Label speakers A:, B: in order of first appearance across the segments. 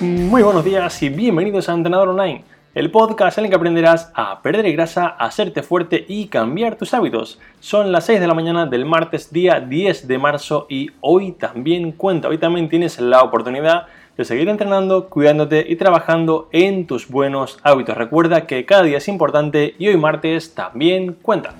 A: Muy buenos días y bienvenidos a Entrenador Online, el podcast en el que aprenderás a perder grasa, a hacerte fuerte y cambiar tus hábitos. Son las 6 de la mañana del martes día 10 de marzo y hoy también cuenta, hoy también tienes la oportunidad de seguir entrenando, cuidándote y trabajando en tus buenos hábitos. Recuerda que cada día es importante y hoy martes también cuenta.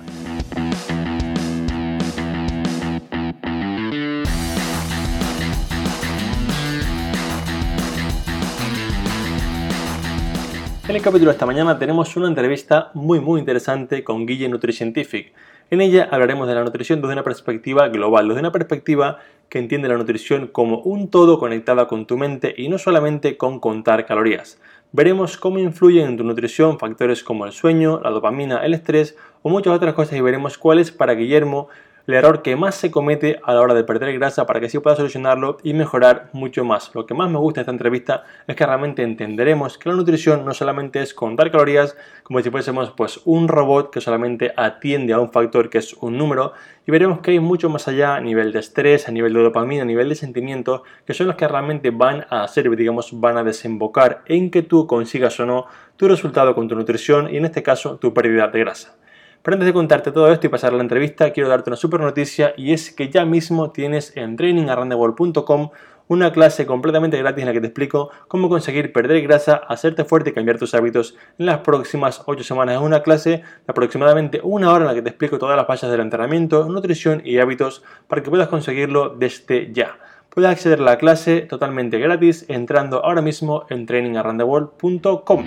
A: En el capítulo de esta mañana tenemos una entrevista muy muy interesante con Guille NutriScientific. En ella hablaremos de la nutrición desde una perspectiva global, desde una perspectiva que entiende la nutrición como un todo conectada con tu mente y no solamente con contar calorías. Veremos cómo influyen en tu nutrición factores como el sueño, la dopamina, el estrés o muchas otras cosas y veremos cuáles para Guillermo el error que más se comete a la hora de perder grasa para que así pueda solucionarlo y mejorar mucho más. Lo que más me gusta de esta entrevista es que realmente entenderemos que la nutrición no solamente es contar calorías, como si fuésemos pues un robot que solamente atiende a un factor que es un número y veremos que hay mucho más allá a nivel de estrés, a nivel de dopamina, a nivel de sentimientos, que son los que realmente van a hacer, digamos, van a desembocar en que tú consigas o no tu resultado con tu nutrición y en este caso tu pérdida de grasa. Pero antes de contarte todo esto y pasar a la entrevista, quiero darte una super noticia y es que ya mismo tienes en trainingarrandewall.com una clase completamente gratis en la que te explico cómo conseguir perder grasa, hacerte fuerte y cambiar tus hábitos en las próximas 8 semanas. Es una clase de aproximadamente una hora en la que te explico todas las fallas del entrenamiento, nutrición y hábitos para que puedas conseguirlo desde ya. Puedes acceder a la clase totalmente gratis entrando ahora mismo en trainingarrandewall.com.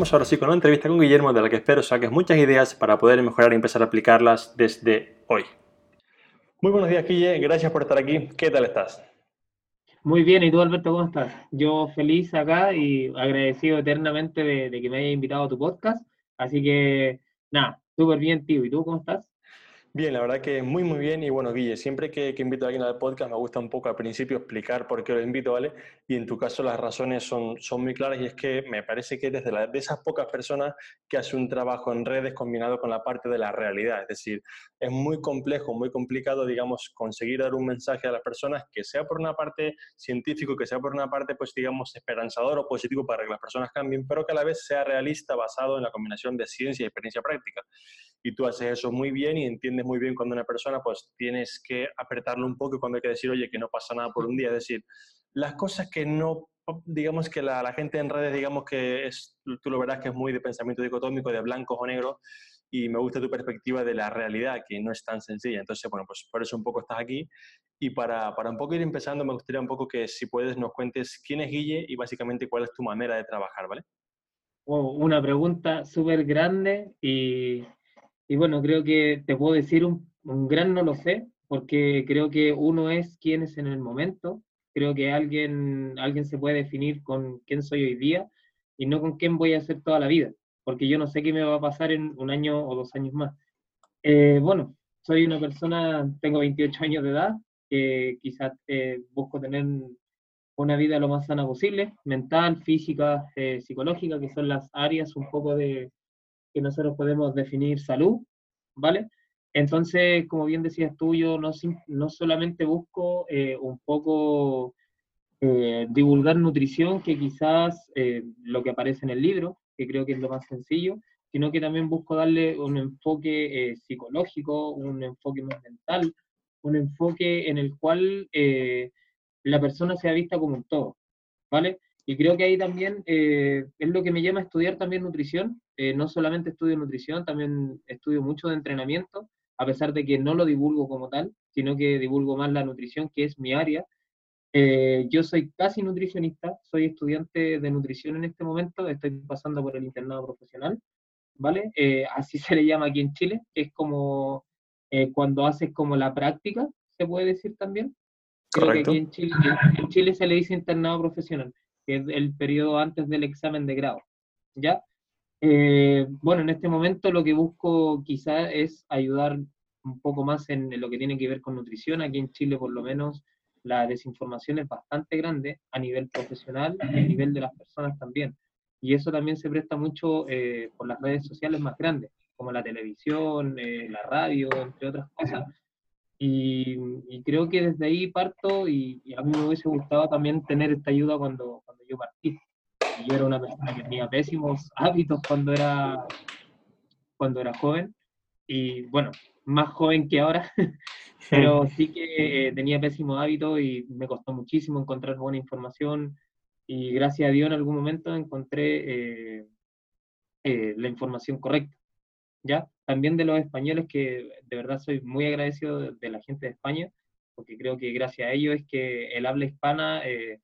A: Vamos ahora sí con una entrevista con Guillermo de la que espero saques muchas ideas para poder mejorar y empezar a aplicarlas desde hoy. Muy buenos días, Guille. Gracias por estar aquí. ¿Qué tal estás?
B: Muy bien, ¿y tú, Alberto, cómo estás? Yo feliz acá y agradecido eternamente de, que me hayas invitado a tu podcast. Así que, nada, súper bien, tío. ¿Y tú cómo estás?
A: Bien, la verdad que muy, muy bien. Y bueno, Guille, siempre que, invito a alguien al podcast me gusta un poco al principio explicar por qué lo invito, ¿vale? Y en tu caso las razones son, son muy claras y es que me parece que eres de, de esas pocas personas que hace un trabajo en redes combinado con la parte de la realidad. Es decir, es muy complejo, muy complicado, digamos, conseguir dar un mensaje a las personas que sea por una parte científico, que sea por una parte, pues digamos, esperanzador o positivo para que las personas cambien, pero que a la vez sea realista basado en la combinación de ciencia y experiencia práctica y tú haces eso muy bien y entiendes muy bien cuando una persona pues tienes que apretarlo un poco cuando hay que decir, oye, que no pasa nada por un día. Es decir, las cosas que no, digamos que la, la gente en redes, digamos que es, tú lo verás que es muy de pensamiento dicotómico, de blancos o negros, y me gusta tu perspectiva de la realidad, que no es tan sencilla. Entonces, bueno, pues por eso un poco estás aquí. Y para, para un poco ir empezando, me gustaría un poco que si puedes nos cuentes quién es Guille y básicamente cuál es tu manera de trabajar, ¿vale?
B: una pregunta súper grande y y bueno, creo que te puedo decir un, gran no lo sé, porque creo que uno es quien es en el momento. Creo que alguien, alguien se puede definir con quién soy hoy día y no con quién voy a ser toda la vida, porque yo no sé qué me va a pasar en un año o dos años más. Eh, bueno, soy una persona, tengo 28 años de edad, que quizás eh, busco tener una vida lo más sana posible, mental, física, eh, psicológica, que son las áreas un poco de, que nosotros podemos definir salud, ¿vale? Entonces, como bien decías tú, yo no, solamente busco eh, un poco eh, divulgar nutrición, que quizás eh, lo que aparece en el libro, que creo que es lo más sencillo, sino que también busco darle un enfoque psicológico, un enfoque más mental, un enfoque en el cual la persona sea vista como un todo, ¿vale? Y creo que ahí también es lo que me llama a estudiar también nutrición, eh, no solamente estudio nutrición, también estudio mucho de entrenamiento, a pesar de que no lo divulgo como tal, sino que divulgo más la nutrición, que es mi área. Eh, yo soy casi nutricionista, soy estudiante de nutrición en este momento, estoy pasando por el internado profesional, ¿vale? Eh, así se le llama aquí en Chile, que es como cuando haces como la práctica, se puede decir también. Creo que aquí en Chile, en Chile se le dice internado profesional, que es el periodo antes del examen de grado, ¿ya? Eh, bueno, en este momento lo que busco quizá es ayudar un poco más en, lo que tiene que ver con nutrición. Aquí en Chile, por lo menos, la desinformación es bastante grande a nivel profesional y a nivel de las personas también. Y eso también se presta mucho eh, por las redes sociales más grandes, como la televisión, eh, la radio, entre otras cosas. Y, creo que desde ahí parto y, a mí me hubiese gustado también tener esta ayuda cuando, cuando yo partí. Yo era una persona que tenía pésimos hábitos cuando era, cuando era joven y bueno, más joven que ahora, pero sí que eh, tenía pésimos hábitos y me costó muchísimo encontrar buena información y gracias a Dios en algún momento encontré eh, eh, la información correcta. ¿ya? También de los españoles, que de verdad soy muy agradecido de, la gente de España, porque creo que gracias a ellos es que el habla hispana eh,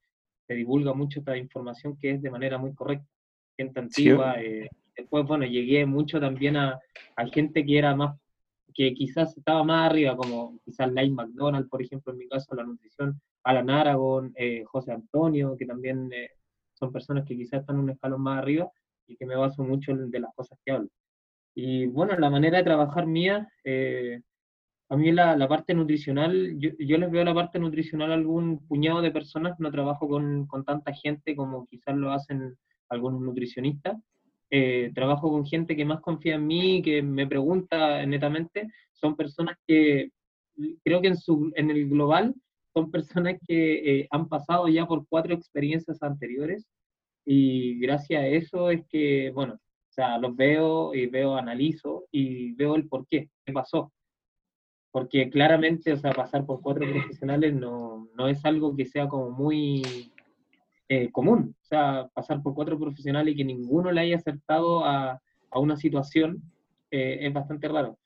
B: se divulga mucho esta información que es de manera muy correcta, gente antigua. Eh, después, bueno, llegué mucho también a, a, gente que era más, que quizás estaba más arriba, como quizás Lane McDonald, por ejemplo, en mi caso, la nutrición, Alan Aragon, eh, José Antonio, que también son personas que quizás están un escalón más arriba y que me baso mucho de las cosas que hablo. Y bueno, la manera de trabajar mía, eh, a mí la, la parte nutricional, yo, yo, les veo la parte nutricional a algún puñado de personas, no trabajo con, con tanta gente como quizás lo hacen algunos nutricionistas. Eh, trabajo con gente que más confía en mí, que me pregunta netamente, son personas que creo que en, su, en el global son personas que eh, han pasado ya por cuatro experiencias anteriores y gracias a eso es que, bueno, sea, los veo y veo, analizo y veo el por qué, qué pasó. Porque claramente, o sea, pasar por cuatro profesionales no, no es algo que sea como muy eh, común. O sea, pasar por cuatro profesionales y que ninguno le haya acertado a, a una situación eh, es bastante raro.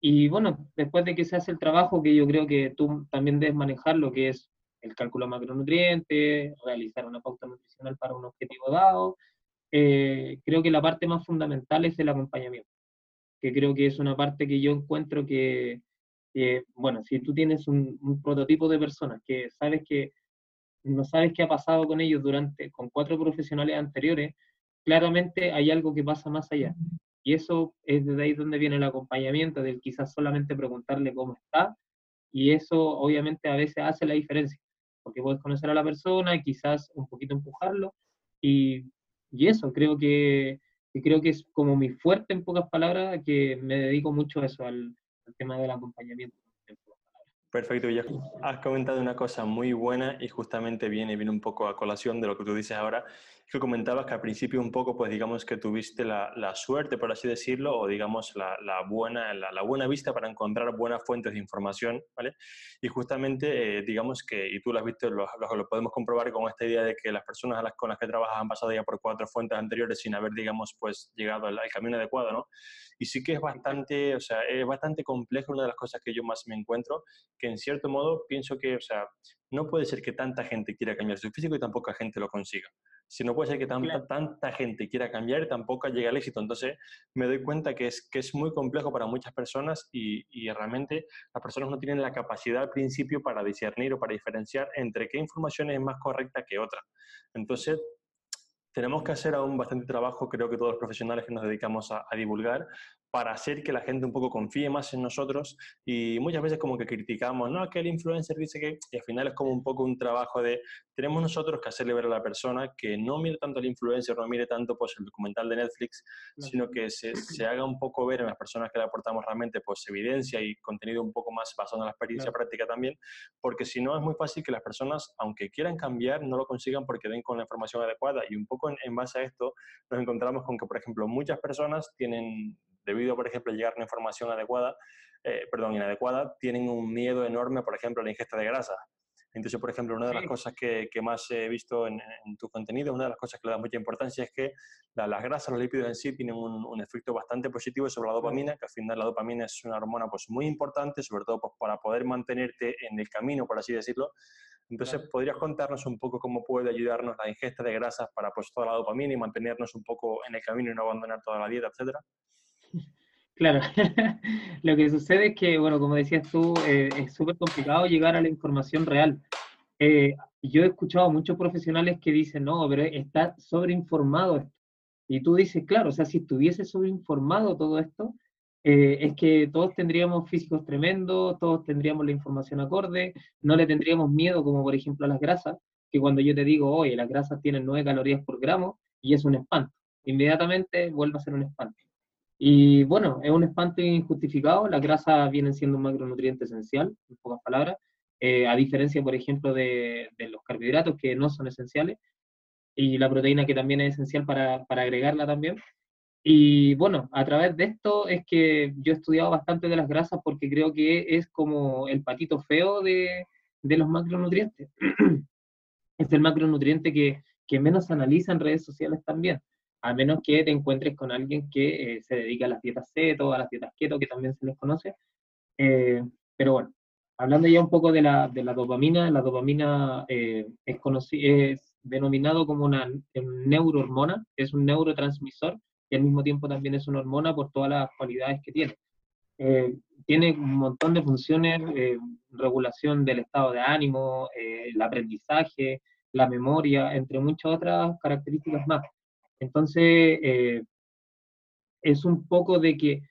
B: Y bueno, después de que se hace el trabajo, que yo creo que tú también debes manejar lo que es el cálculo macronutriente, realizar una pauta nutricional para un objetivo dado, eh, creo que la parte más fundamental es el acompañamiento, que creo que es una parte que yo encuentro que, bueno, si tú tienes un, prototipo de personas que sabes que no sabes qué ha pasado con ellos durante, con cuatro profesionales anteriores, claramente hay algo que pasa más allá. Y eso es desde ahí donde viene el acompañamiento, del quizás solamente preguntarle cómo está, y eso obviamente a veces hace la diferencia, porque puedes conocer a la persona, quizás un poquito empujarlo, y y eso, creo que, creo que es como mi fuerte en pocas palabras, que me dedico mucho a eso, al, al tema del acompañamiento.
A: Perfecto, ya has comentado una cosa muy buena y justamente viene, viene un poco a colación de lo que tú dices ahora, que comentabas que al principio un poco, pues digamos que tuviste la, la suerte, por así decirlo, o digamos la, la buena, la, buena vista para encontrar buenas fuentes de información, ¿vale? Y justamente, eh, digamos que, y tú lo has visto, lo, lo, podemos comprobar con esta idea de que las personas a las, con las que trabajas han pasado ya por cuatro fuentes anteriores sin haber, digamos, pues llegado al, al camino adecuado, ¿no? Y sí que es bastante, o sea, es bastante complejo, una de las cosas que yo más me encuentro, que en cierto modo pienso que, o sea, no puede ser que tanta gente quiera cambiar su físico y tampoco gente lo consiga. Si no puede ser que tanta, tanta gente quiera cambiar y tampoco llegue al éxito. Entonces me doy cuenta que es, que es muy complejo para muchas personas y, y realmente las personas no tienen la capacidad al principio para discernir o para diferenciar entre qué información es más correcta que otra. Entonces tenemos que hacer aún bastante trabajo, creo que todos los profesionales que nos dedicamos a, divulgar, para hacer que la gente un poco confíe más en nosotros y muchas veces como que criticamos, no, que el influencer dice que, y al final es como un poco un trabajo de, tenemos nosotros que hacerle ver a la persona que no mire tanto el influencer, no mire tanto pues el documental de Netflix, sino que se, se, haga un poco ver en las personas que le aportamos realmente pues evidencia y contenido un poco más basado en la experiencia práctica también, porque si no es muy fácil que las personas, aunque quieran cambiar, no lo consigan porque den con la información adecuada. Y un poco en, en base a esto nos encontramos con que, por ejemplo, muchas personas tienen debido, por ejemplo, a llegar una información adecuada, eh, perdón, inadecuada, tienen un miedo enorme, por ejemplo, a la ingesta de grasa. Entonces, por ejemplo, una de las cosas que, que más he visto en, tu contenido, una de las cosas que le da mucha importancia es que las grasas, los lípidos en sí, tienen un, un, efecto bastante positivo sobre la dopamina, que al final la dopamina es una hormona pues, muy importante, sobre todo pues, para poder mantenerte en el camino, por así decirlo. Entonces, ¿podrías contarnos un poco cómo puede ayudarnos la ingesta de grasas para pues, toda la dopamina y mantenernos un poco en el camino y no abandonar toda la dieta, etcétera?
B: Claro, lo que sucede es que, bueno, como decías tú, eh, es súper complicado llegar a la información real. Eh, yo he escuchado a muchos profesionales que dicen, no, pero está sobreinformado esto. Y tú dices, claro, o sea, si estuviese sobreinformado todo esto, eh, es que todos tendríamos físicos tremendos, todos tendríamos la información acorde, no le tendríamos miedo, como por ejemplo a las grasas, que cuando yo te digo, oye, las grasas tienen 9 calorías por gramo, y es un espanto, inmediatamente vuelve a ser un espanto. Y bueno, es un espanto injustificado, las grasas vienen siendo un macronutriente esencial, en pocas palabras, eh, a diferencia, por ejemplo, de, los carbohidratos que no son esenciales, y la proteína que también es esencial para, para agregarla también. Y bueno, a través de esto es que yo he estudiado bastante de las grasas porque creo que es como el patito feo de, de los macronutrientes. es el macronutriente que, que menos analiza en redes sociales también, a menos que te encuentres con alguien que eh, se dedica a las dietas ceto, a las dietas keto, que también se les conoce. Eh, pero bueno, hablando ya un poco de la, de la dopamina, la dopamina eh, es, es denominado como una neurohormona, es un neurotransmisor y al mismo tiempo también es una hormona por todas las cualidades que tiene. Eh, tiene un montón de funciones, regulación del estado de ánimo, el aprendizaje, la memoria, entre muchas otras características más. Entonces, es un poco de que,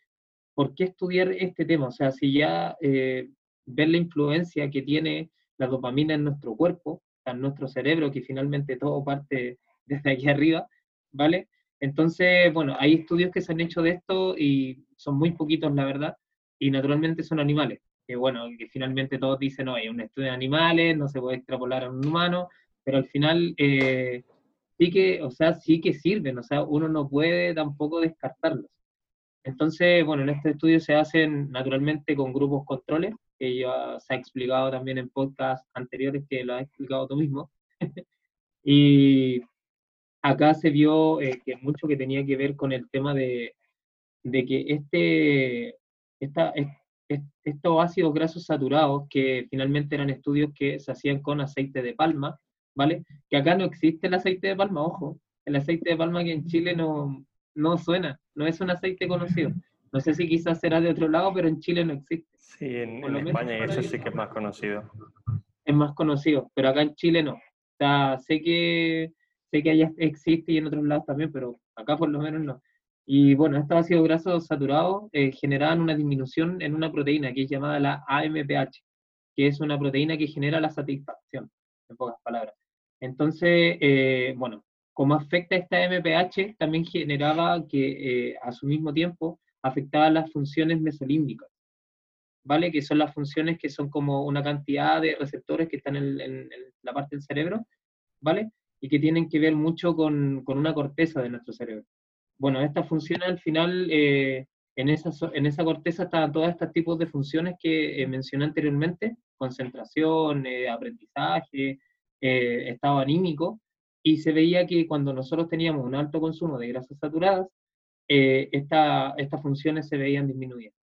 B: ¿por qué estudiar este tema? O sea, si ya ver la influencia que tiene la dopamina en nuestro cuerpo, en nuestro cerebro, que finalmente todo parte desde aquí arriba, ¿vale? Entonces, bueno, hay estudios que se han hecho de esto y son muy poquitos, la verdad, y naturalmente son animales. Que bueno, que finalmente todos dicen, no, hay un estudio de animales, no se puede extrapolar a un humano, pero al final eh, sí que, o sea, sí que sirven, o sea, uno no puede tampoco descartarlos. Entonces, bueno, en este estudio se hacen naturalmente con grupos controles, que ya se ha explicado también en podcasts anteriores que lo has explicado tú mismo. y acá se vio eh, que mucho que tenía que ver con el tema de, de que este, esta, estos ácidos grasos saturados, que finalmente eran estudios que se hacían con aceite de palma, ¿vale? Que acá no existe el aceite de palma, ojo, el aceite de palma que en Chile no, no suena, no es un aceite conocido. No sé si quizás será de otro lado, pero en Chile no existe.
A: Sí, en, España eso sí que es más conocido.
B: Es más conocido, pero acá en Chile no. O sea, sé que sé que allá existe y en otros lados también, pero acá por lo menos no. Y bueno, estos ácidos grasos saturados eh, generan una disminución en una proteína que es llamada la AMPH, que es una proteína que genera la satisfacción, en pocas palabras. Entonces, eh, bueno, como afecta esta AMPH, también generaba que eh, a su mismo tiempo afectaba las funciones mesolímbicas, ¿vale? Que son las funciones que son como una cantidad de receptores que están en, la parte del cerebro, ¿vale? y que tienen que ver mucho con, con una corteza de nuestro cerebro. Bueno, esta función al final, eh, en, esa, en esa corteza están todos estos tipos de funciones que mencioné anteriormente, concentración, aprendizaje, estado anímico, y se veía que cuando nosotros teníamos un alto consumo de grasas saturadas, esta, estas funciones se veían disminuidas,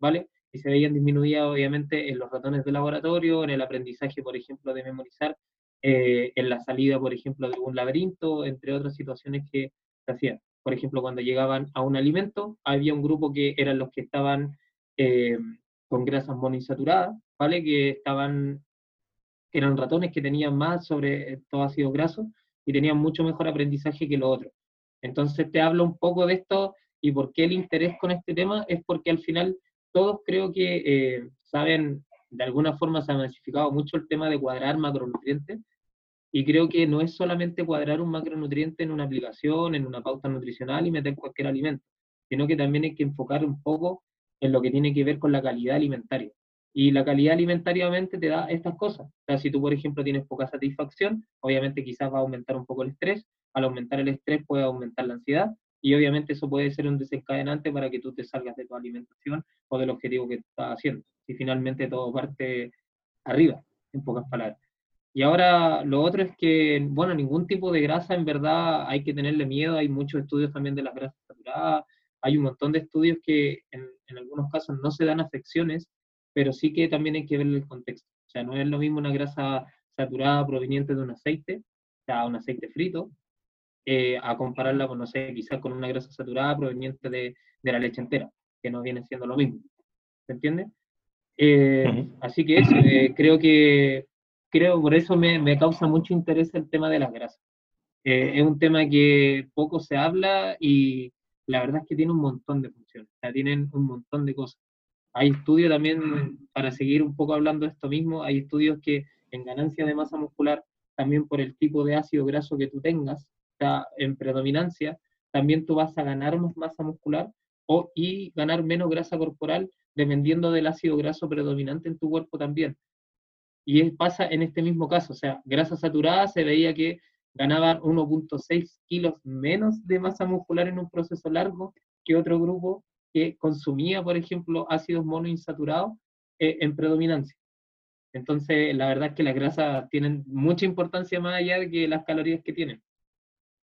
B: ¿vale? Y se veían disminuidas obviamente en los ratones de laboratorio, en el aprendizaje, por ejemplo, de memorizar, eh, en la salida, por ejemplo, de un laberinto, entre otras situaciones que se hacían. Por ejemplo, cuando llegaban a un alimento, había un grupo que eran los que estaban eh, con grasas monoinsaturadas, ¿vale? Que estaban, eran ratones que tenían más sobre todo ácidos grasos y tenían mucho mejor aprendizaje que los otros. Entonces te hablo un poco de esto y por qué el interés con este tema es porque al final todos creo que eh, saben, de alguna forma se ha masificado mucho el tema de cuadrar macronutrientes y creo que no es solamente cuadrar un macronutriente en una aplicación, en una pauta nutricional y meter cualquier alimento, sino que también hay que enfocar un poco en lo que tiene que ver con la calidad alimentaria. Y la calidad alimentariamente te da estas cosas. O sea, si tú, por ejemplo, tienes poca satisfacción, obviamente quizás va a aumentar un poco el estrés. Al aumentar el estrés puede aumentar la ansiedad y obviamente eso puede ser un desencadenante para que tú te salgas de tu alimentación o del objetivo que estás haciendo. Y finalmente todo parte arriba, en pocas palabras. Y ahora lo otro es que, bueno, ningún tipo de grasa en verdad hay que tenerle miedo, hay muchos estudios también de las grasas saturadas, hay un montón de estudios que en, algunos casos no se dan afecciones, pero sí que también hay que ver el contexto. O sea, no es lo mismo una grasa saturada proveniente de un aceite, o sea, un aceite frito, eh, a compararla con, no sé, quizás con una grasa saturada proveniente de, de, la leche entera, que no viene siendo lo mismo. ¿Se entiende? Eh, así que eso, eh, creo que creo, por eso me, me causa mucho interés el tema de las grasas. Eh, es un tema que poco se habla y la verdad es que tiene un montón de funciones, o sea, tienen un montón de cosas. Hay estudios también, para seguir un poco hablando de esto mismo, hay estudios que en ganancia de masa muscular, también por el tipo de ácido graso que tú tengas, o en predominancia, también tú vas a ganar más masa muscular o, y ganar menos grasa corporal dependiendo del ácido graso predominante en tu cuerpo también. Y pasa en este mismo caso, o sea, grasa saturada se veía que ganaban 1.6 kilos menos de masa muscular en un proceso largo que otro grupo que consumía, por ejemplo, ácidos monoinsaturados eh, en predominancia. Entonces, la verdad es que las grasas tienen mucha importancia más allá de que las calorías que tienen.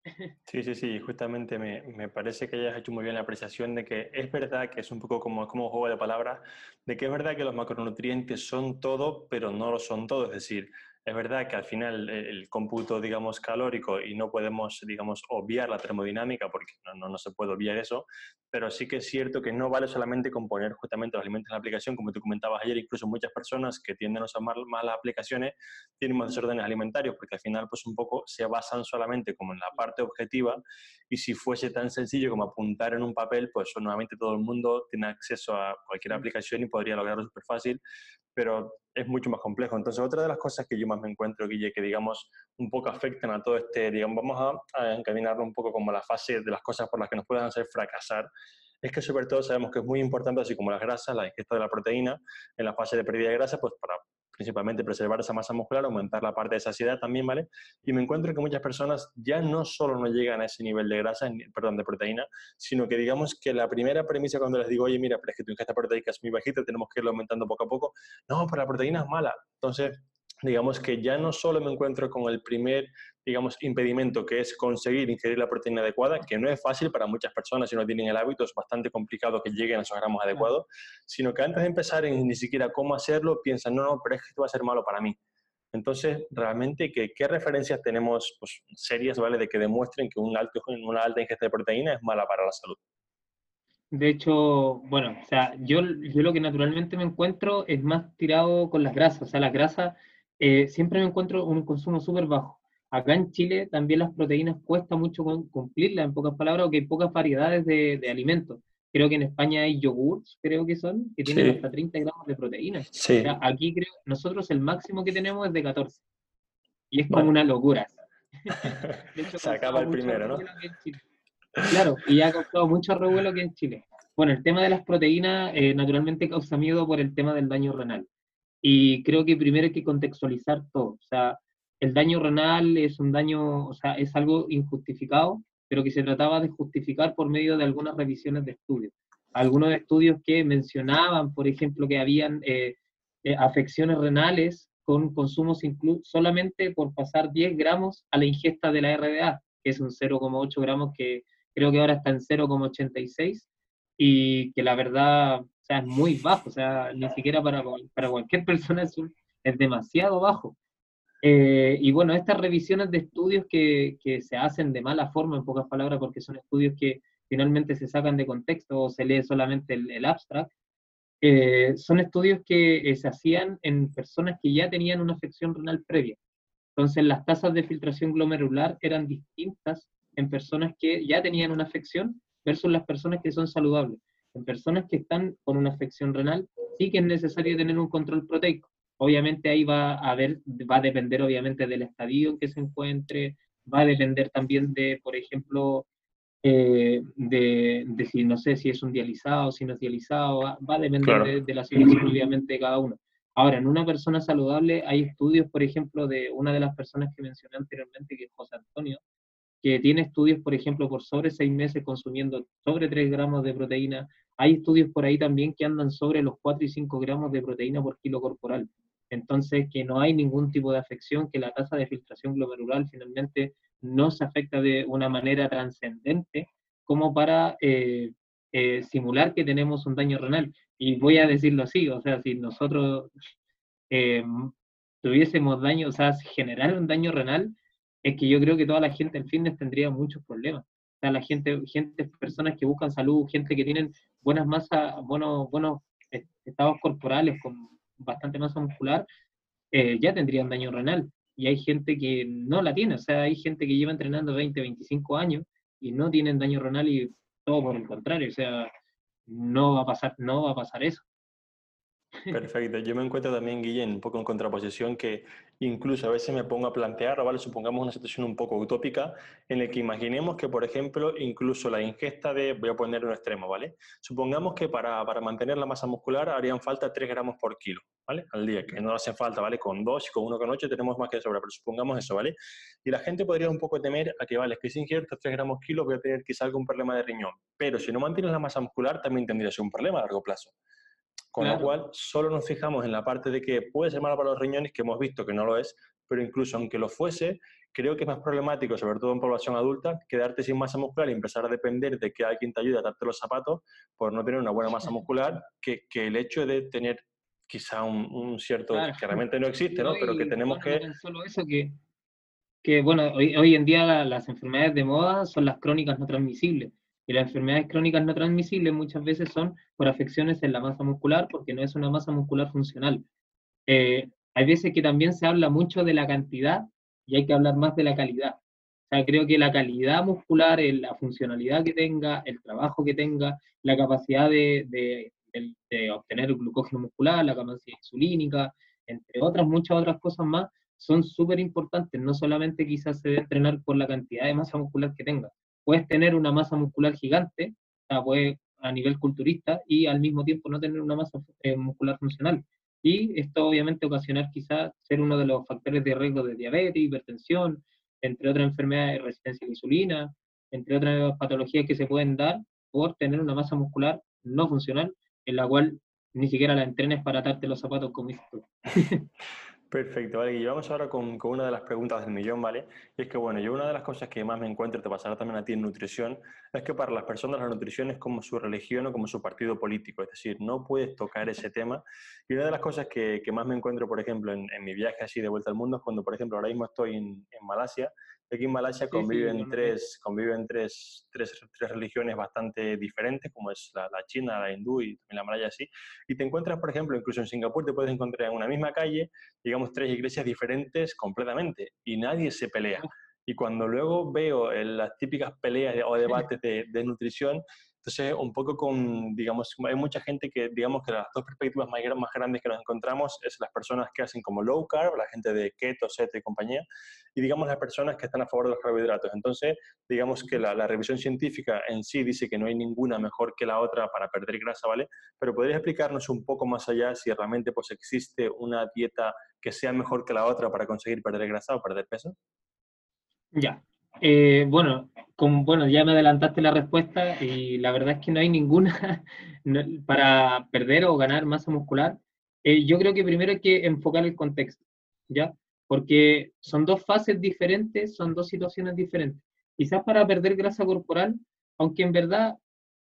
A: Sí, sí, sí, justamente me, me, parece que hayas hecho muy bien la apreciación de que es verdad que es un poco como, como juego de palabras, de que es verdad que los macronutrientes son todo, pero no lo son todo. Es decir, es verdad que al final el cómputo, digamos, calórico, y no podemos, digamos, obviar la termodinámica, porque no, no, se puede obviar eso, pero sí que es cierto que no vale solamente con poner justamente los alimentos en la aplicación, como tú comentabas ayer, incluso muchas personas que tienden a usar más, las aplicaciones tienen más desórdenes alimentarios, porque al final, pues un poco se basan solamente como en la parte objetiva, y si fuese tan sencillo como apuntar en un papel, pues nuevamente todo el mundo tiene acceso a cualquier mm. aplicación y podría lograrlo súper fácil, pero es mucho más complejo. Entonces, otra de las cosas que yo más me encuentro, Guille, que digamos un poco afectan a todo este, digamos, vamos a, a encaminarlo un poco como la fase de las cosas por las que nos puedan hacer fracasar, es que sobre todo sabemos que es muy importante, así como las grasas, la ingesta de la proteína, en la fase de pérdida de grasa, pues para principalmente preservar esa masa muscular, aumentar la parte de saciedad también, ¿vale? Y me encuentro que muchas personas ya no solo no llegan a ese nivel de grasa, perdón, de proteína, sino que digamos que la primera premisa cuando les digo, oye, mira, pero es que tu ingesta proteica es muy bajita, tenemos que irlo aumentando poco a poco, no, pero la proteína es mala. Entonces, digamos que ya no solo me encuentro con el primer, digamos, impedimento que es conseguir ingerir la proteína adecuada, que no es fácil para muchas personas si no tienen el hábito, es bastante complicado que lleguen a esos gramos adecuados, sino que antes de empezar en ni siquiera cómo hacerlo, piensan, no, no, pero es que esto va a ser malo para mí. Entonces, realmente, ¿qué, qué referencias tenemos pues, serias, ¿vale?, de que demuestren que un alto, una alta ingesta de proteína es mala para la salud.
B: De hecho, bueno, o sea, yo, yo lo que naturalmente me encuentro es más tirado con las grasas, o sea, las grasas eh, siempre me encuentro un consumo súper bajo. Acá en Chile también las proteínas cuesta mucho cumplirlas, en pocas palabras, o que hay pocas variedades de, alimentos. Creo que en España hay yogurts, creo que son, que tienen hasta 30 gramos de proteína.
A: Sí.
B: aquí creo, nosotros el máximo que tenemos es de 14. Y es como una locura.
A: Se acaba el primero, ¿no?
B: Claro, y ha causado mucho revuelo aquí en Chile. Bueno, el tema de las proteínas eh, naturalmente causa miedo por el tema del daño renal. Y creo que primero hay que contextualizar todo. O sea, el daño renal es un daño, o sea, es algo injustificado, pero que se trataba de justificar por medio de algunas revisiones de estudios. Algunos estudios que mencionaban, por ejemplo, que habían eh, eh, afecciones renales con consumos solamente por pasar 10 gramos a la ingesta de la RDA, que es un 0,8 gramos que creo que ahora está en 0,86, y que la verdad sea, es muy bajo, o sea, ni siquiera para, para cualquier persona es, demasiado bajo. Eh, y bueno, estas revisiones de estudios que, que, se hacen de mala forma, en pocas palabras, porque son estudios que finalmente se sacan de contexto o se lee solamente el, el abstract, eh, son estudios que eh, se hacían en personas que ya tenían una afección renal previa. Entonces, las tasas de filtración glomerular eran distintas en personas que ya tenían una afección versus las personas que son saludables en personas que están con una afección renal, sí que es necesario tener un control proteico. Obviamente ahí va a haber, va a depender obviamente del estadio en que se encuentre, va a depender también de, por ejemplo, eh, de, si no sé si es un dializado, si no es dializado, va, a depender de, la situación obviamente de cada uno. Ahora, en una persona saludable hay estudios, por ejemplo, de una de las personas que mencioné anteriormente, que es José Antonio, que tiene estudios, por ejemplo, por sobre seis meses consumiendo sobre 3 gramos de proteína, hay estudios por ahí también que andan sobre los 4 y 5 gramos de proteína por kilo corporal. Entonces, que no hay ningún tipo de afección, que la tasa de filtración glomerular finalmente no se afecta de una manera trascendente como para eh, eh, simular que tenemos un daño renal. Y voy a decirlo así, o sea, si nosotros eh, tuviésemos daño, o sea, generar un daño renal, es que yo creo que toda la gente en fitness tendría muchos problemas. O sea, la gente, gente, personas que buscan salud, gente que tienen buenas masas, buenos, buenos estados corporales con bastante masa muscular, eh, ya tendrían daño renal. Y hay gente que no la tiene, o sea, hay gente que lleva entrenando 20, 25 años y no tienen daño renal y todo por el contrario, o sea, no va a pasar, no va a pasar eso.
A: Perfecto. Yo me encuentro también, Guillén, un poco en contraposición que incluso a veces me pongo a plantear, ¿vale? Supongamos una situación un poco utópica en la que imaginemos que, por ejemplo, incluso la ingesta de, voy a poner un extremo, ¿vale? Supongamos que para, para mantener la masa muscular harían falta 3 gramos por kilo, ¿vale? Al día, que no hace falta, ¿vale? Con 2 y con 1 con 8 tenemos más que sobra, pero supongamos eso, ¿vale? Y la gente podría un poco temer a que, vale, es que si ingierto 3 gramos kilos voy a tener quizá algún problema de riñón, pero si no mantienes la masa muscular también tendrías un problema a largo plazo. Con lo cual, solo nos fijamos en la parte de que puede ser malo para los riñones, que hemos visto que no lo es, pero incluso aunque lo fuese, creo que es más problemático, sobre todo en población adulta, quedarte sin masa muscular y empezar a depender de que alguien te ayude a darte los zapatos por no tener una buena masa muscular, que, que el hecho de tener quizá un, cierto, que realmente no existe, ¿no? pero que tenemos que...
B: Solo eso que, que bueno, hoy, hoy en día las enfermedades de moda son las crónicas no transmisibles. Y las enfermedades crónicas no transmisibles muchas veces son por afecciones en la masa muscular, porque no es una masa muscular funcional. Eh, hay veces que también se habla mucho de la cantidad y hay que hablar más de la calidad. O sea, creo que la calidad muscular, la funcionalidad que tenga, el trabajo que tenga, la capacidad de, de, de obtener glucógeno muscular, la capacidad insulínica, entre otras, muchas otras cosas más, son súper importantes. No solamente quizás se debe entrenar por la cantidad de masa muscular que tenga, puedes tener una masa muscular gigante, a nivel culturista y al mismo tiempo no tener una masa eh, muscular funcional. Y esto obviamente ocasionar quizás ser uno de los factores de riesgo de diabetes, hipertensión, entre otras enfermedades de resistencia a la insulina, entre otras patologías que se pueden dar por tener una masa muscular no funcional, en la cual ni siquiera la entrenes para atarte los zapatos como dices
A: Perfecto, vale. Y vamos ahora con, con, una de las preguntas del millón, ¿vale? Y es que, bueno, yo una de las cosas que más me encuentro, te pasará también a ti en nutrición, es que para las personas la nutrición es como su religión o como su partido político, es decir, no puedes tocar ese tema. Y una de las cosas que, que más me encuentro, por ejemplo, en, mi viaje así de vuelta al mundo es cuando, por ejemplo, ahora mismo estoy en, en Malasia Aquí en Malasia conviven, tres, conviven tres, tres, tres, religiones bastante diferentes, como es la, la, china, la hindú y también la malaya así. Y te encuentras, por ejemplo, incluso en Singapur te puedes encontrar en una misma calle, digamos, tres iglesias diferentes completamente y nadie se pelea. Y cuando luego veo las típicas peleas o debates de, de nutrición, entonces, un poco con, digamos, hay mucha gente que, digamos, que las dos perspectivas más, más grandes que nos encontramos es las personas que hacen como low carb, la gente de keto, set y compañía, y digamos las personas que están a favor de los carbohidratos. Entonces, digamos que la, la, revisión científica en sí dice que no hay ninguna mejor que la otra para perder grasa, ¿vale? Pero ¿podrías explicarnos un poco más allá si realmente pues existe una dieta que sea mejor que la otra para conseguir perder grasa o perder peso?
B: Ya, eh, bueno, como, bueno, ya me adelantaste la respuesta y la verdad es que no hay ninguna para perder o ganar masa muscular. Eh, yo creo que primero hay que enfocar el contexto, ¿ya? Porque son dos fases diferentes, son dos situaciones diferentes. Quizás para perder grasa corporal, aunque en verdad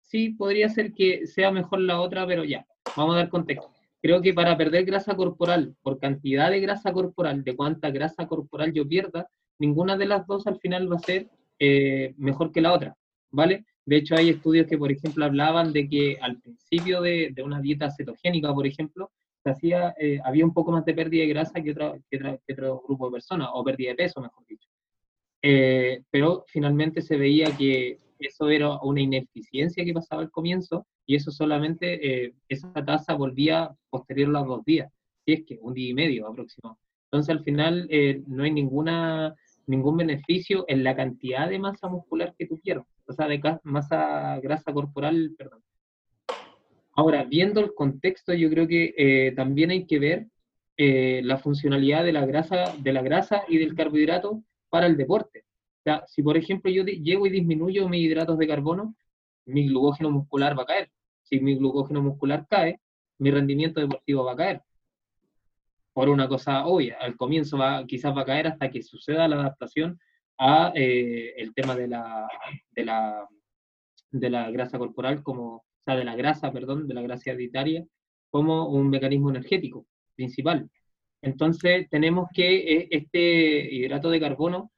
B: sí podría ser que sea mejor la otra, pero ya, vamos a dar contexto. Creo que para perder grasa corporal, por cantidad de grasa corporal, de cuánta grasa corporal yo pierda, ninguna de las dos al final va a ser eh, mejor que la otra, ¿vale? De hecho, hay estudios que, por ejemplo, hablaban de que al principio de, de una dieta cetogénica, por ejemplo, se hacía, eh, había un poco más de pérdida de grasa que, otra, que, otra, que, otro grupo de personas, o pérdida de peso, mejor dicho. Eh, pero finalmente se veía que eso era una ineficiencia que pasaba al comienzo y eso solamente, esa tasa volvía posterior a los dos días, si es que un día y medio aproximadamente. Entonces, al final, no hay ninguna ningún beneficio en la cantidad de masa muscular que tú quieras, o sea, de masa grasa corporal, perdón. Ahora, viendo el contexto, yo creo que eh, también hay que ver eh, la funcionalidad de la, grasa, de la grasa y del carbohidrato para el deporte. O sea, si por ejemplo yo llego y disminuyo mis hidratos de carbono, mi glucógeno muscular va a caer. Si mi glucógeno muscular cae, mi rendimiento deportivo va a caer por una cosa obvia. Al comienzo va, quizás va a caer hasta que suceda la adaptación a eh, el tema de la, de la, de la grasa corporal, como, o sea, de la grasa, perdón, de la grasa hereditaria, como un mecanismo energético principal. Entonces, tenemos que eh, este hidrato de carbono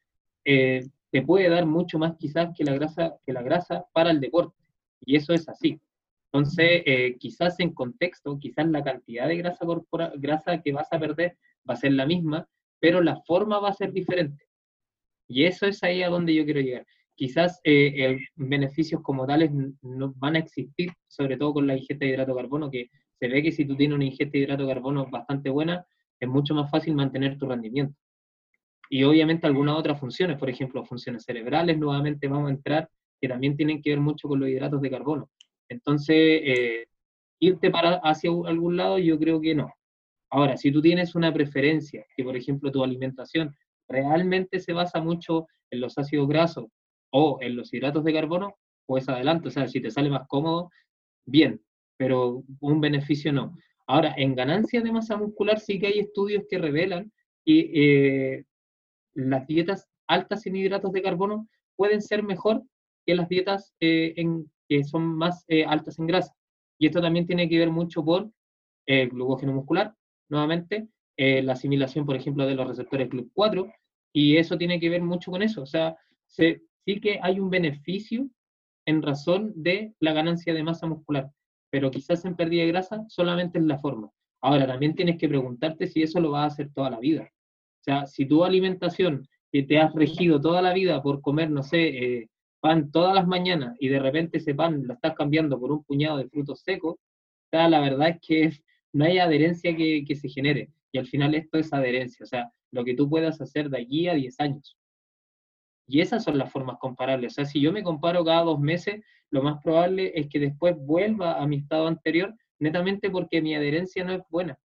B: eh, te puede dar mucho más quizás que la, grasa, que la grasa para el deporte. Y eso es así. Entonces, eh, quizás en contexto, quizás la cantidad de grasa, corporal, grasa que vas a perder va a ser la misma, pero la forma va a ser diferente. Y eso es ahí a donde yo quiero llegar. quizás eh, beneficios como tales no van a existir, sobre todo con la ingesta de hidrato de carbono, que se ve que si tú tienes una ingesta de hidrato de carbono bastante buena, es mucho más fácil mantener tu rendimiento. Y obviamente algunas otras funciones, por ejemplo, funciones cerebrales, nuevamente vamos a entrar, que también tienen que ver mucho con los hidratos de carbono. Entonces, eh, irte para hacia algún lado, yo creo que no. Ahora, si tú tienes una preferencia, que por ejemplo tu alimentación realmente se basa mucho en los ácidos grasos o en los hidratos de carbono, pues adelante, o sea, si te sale más cómodo, bien, pero un beneficio no. Ahora, en ganancia de masa muscular sí que hay estudios que revelan y eh, las dietas altas en hidratos de carbono pueden ser mejor que las dietas eh, en, que son más eh, altas en grasa. Y esto también tiene que ver mucho por el glucógeno muscular, nuevamente, la asimilación, por ejemplo, de los receptores GLUT4, y eso tiene que ver mucho con eso. O sea, se, sí que hay un beneficio en razón de la ganancia de masa muscular, pero quizás en pérdida de grasa solamente es la forma. Ahora, también tienes que preguntarte si eso lo vas a hacer toda la vida. O sea, si tu alimentación que te has regido toda la vida por comer, no sé, eh, pan todas las mañanas y de repente ese pan lo estás cambiando por un puñado de frutos secos, la verdad es que no hay adherencia que, que se genere. Y al final esto es adherencia, o sea, lo que tú puedas hacer de allí a 10 años. Y esas son las formas comparables. O sea, si yo me comparo cada dos meses, lo más probable es que después vuelva a mi estado anterior, netamente porque mi adherencia no es buena.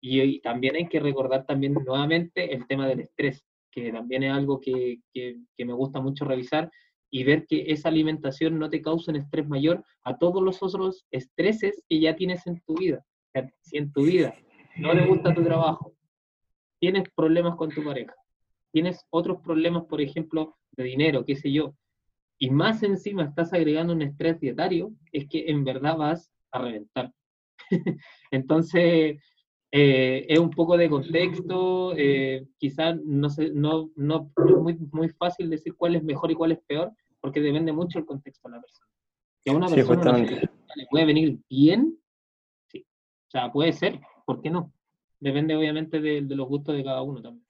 B: Y, también hay que recordar también nuevamente el tema del estrés, que también es algo que, que, me gusta mucho revisar y ver que esa alimentación no te causa un estrés mayor a todos los otros estreses que ya tienes en tu vida. Si en tu vida no le gusta tu trabajo, tienes problemas con tu pareja, tienes otros problemas, por ejemplo, de dinero, qué sé yo, y más encima estás agregando un estrés dietario, es que en verdad vas a reventar. Entonces, eh, es un poco de contexto, eh, quizás no, no, no, es muy, muy fácil decir cuál es mejor y cuál es peor, porque depende mucho el contexto de la persona. Que a una persona le puede venir bien, sí. O sea, puede ser, ¿por qué no? Depende obviamente de los gustos de cada uno también.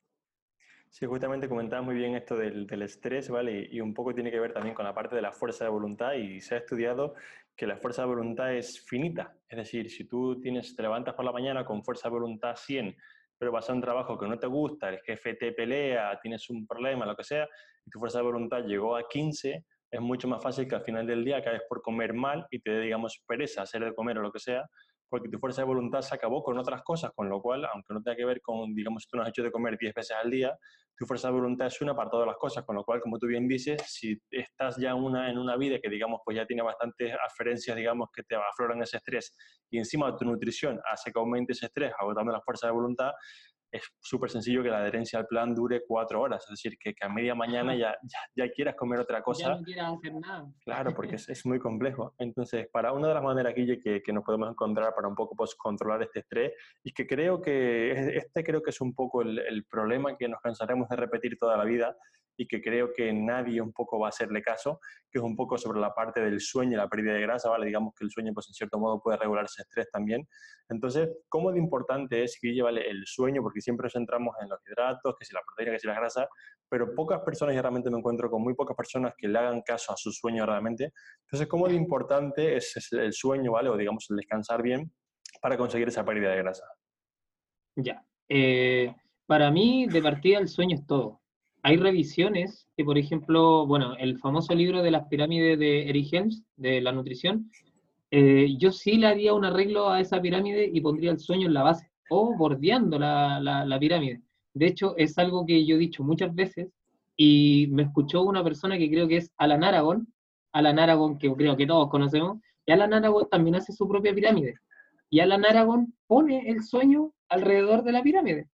A: Sí, justamente comentaba muy bien esto del, estrés, ¿vale? Y, un poco tiene que ver también con la parte de la fuerza de voluntad y se ha estudiado que la fuerza de voluntad es finita. Es decir, si tú tienes, te levantas por la mañana con fuerza de voluntad 100, pero vas a un trabajo que no te gusta, el jefe te pelea, tienes un problema, lo que sea, y tu fuerza de voluntad llegó a 15, es mucho más fácil que al final del día acabes por comer mal y te dé, digamos, pereza hacer de comer o lo que sea, porque tu fuerza de voluntad se acabó con otras cosas, con lo cual, aunque no tenga que ver con, digamos, tú no has hecho de comer 10 veces al día, tu fuerza de voluntad es una para todas las cosas, con lo cual, como tú bien dices, si estás ya una, en una vida que, digamos, pues ya tiene bastantes aferencias, digamos, que te afloran ese estrés, y encima tu nutrición hace que aumente ese estrés, agotando la fuerza de voluntad, es súper sencillo que la adherencia al plan dure cuatro horas, es decir, que, a media mañana ya, ya, quieras comer otra cosa.
B: Ya no quieras hacer nada.
A: Claro, porque es, es, muy complejo. Entonces, para una de las maneras, Guille, que, que nos podemos encontrar para un poco pues, controlar este estrés, y que creo que este creo que es un poco el, el problema que nos cansaremos de repetir toda la vida, y que creo que nadie un poco va a hacerle caso, que es un poco sobre la parte del sueño y la pérdida de grasa, ¿vale? Digamos que el sueño, pues en cierto modo puede regular ese estrés también. Entonces, ¿cómo de importante es, que ¿vale? El sueño, porque siempre nos centramos en los hidratos, que si la proteína, que si la grasa, pero pocas personas, y realmente me encuentro con muy pocas personas que le hagan caso a su sueño realmente. Entonces, ¿cómo de importante es el sueño, ¿vale? O digamos, el descansar bien para conseguir esa pérdida de grasa?
B: Ya. Eh, para mí, de partida, el sueño es todo hay revisiones que, por ejemplo, bueno, el famoso libro de las pirámides de Eric Helms, de la nutrición, eh, yo sí le haría un arreglo a esa pirámide y pondría el sueño en la base, o bordeando la, pirámide. De hecho, es algo que yo he dicho muchas veces y me escuchó una persona que creo que es Alan Aragon, Alan Aragon que creo que todos conocemos, y Alan Aragon también hace su propia pirámide. Y Alan Aragon pone el sueño alrededor de la pirámide.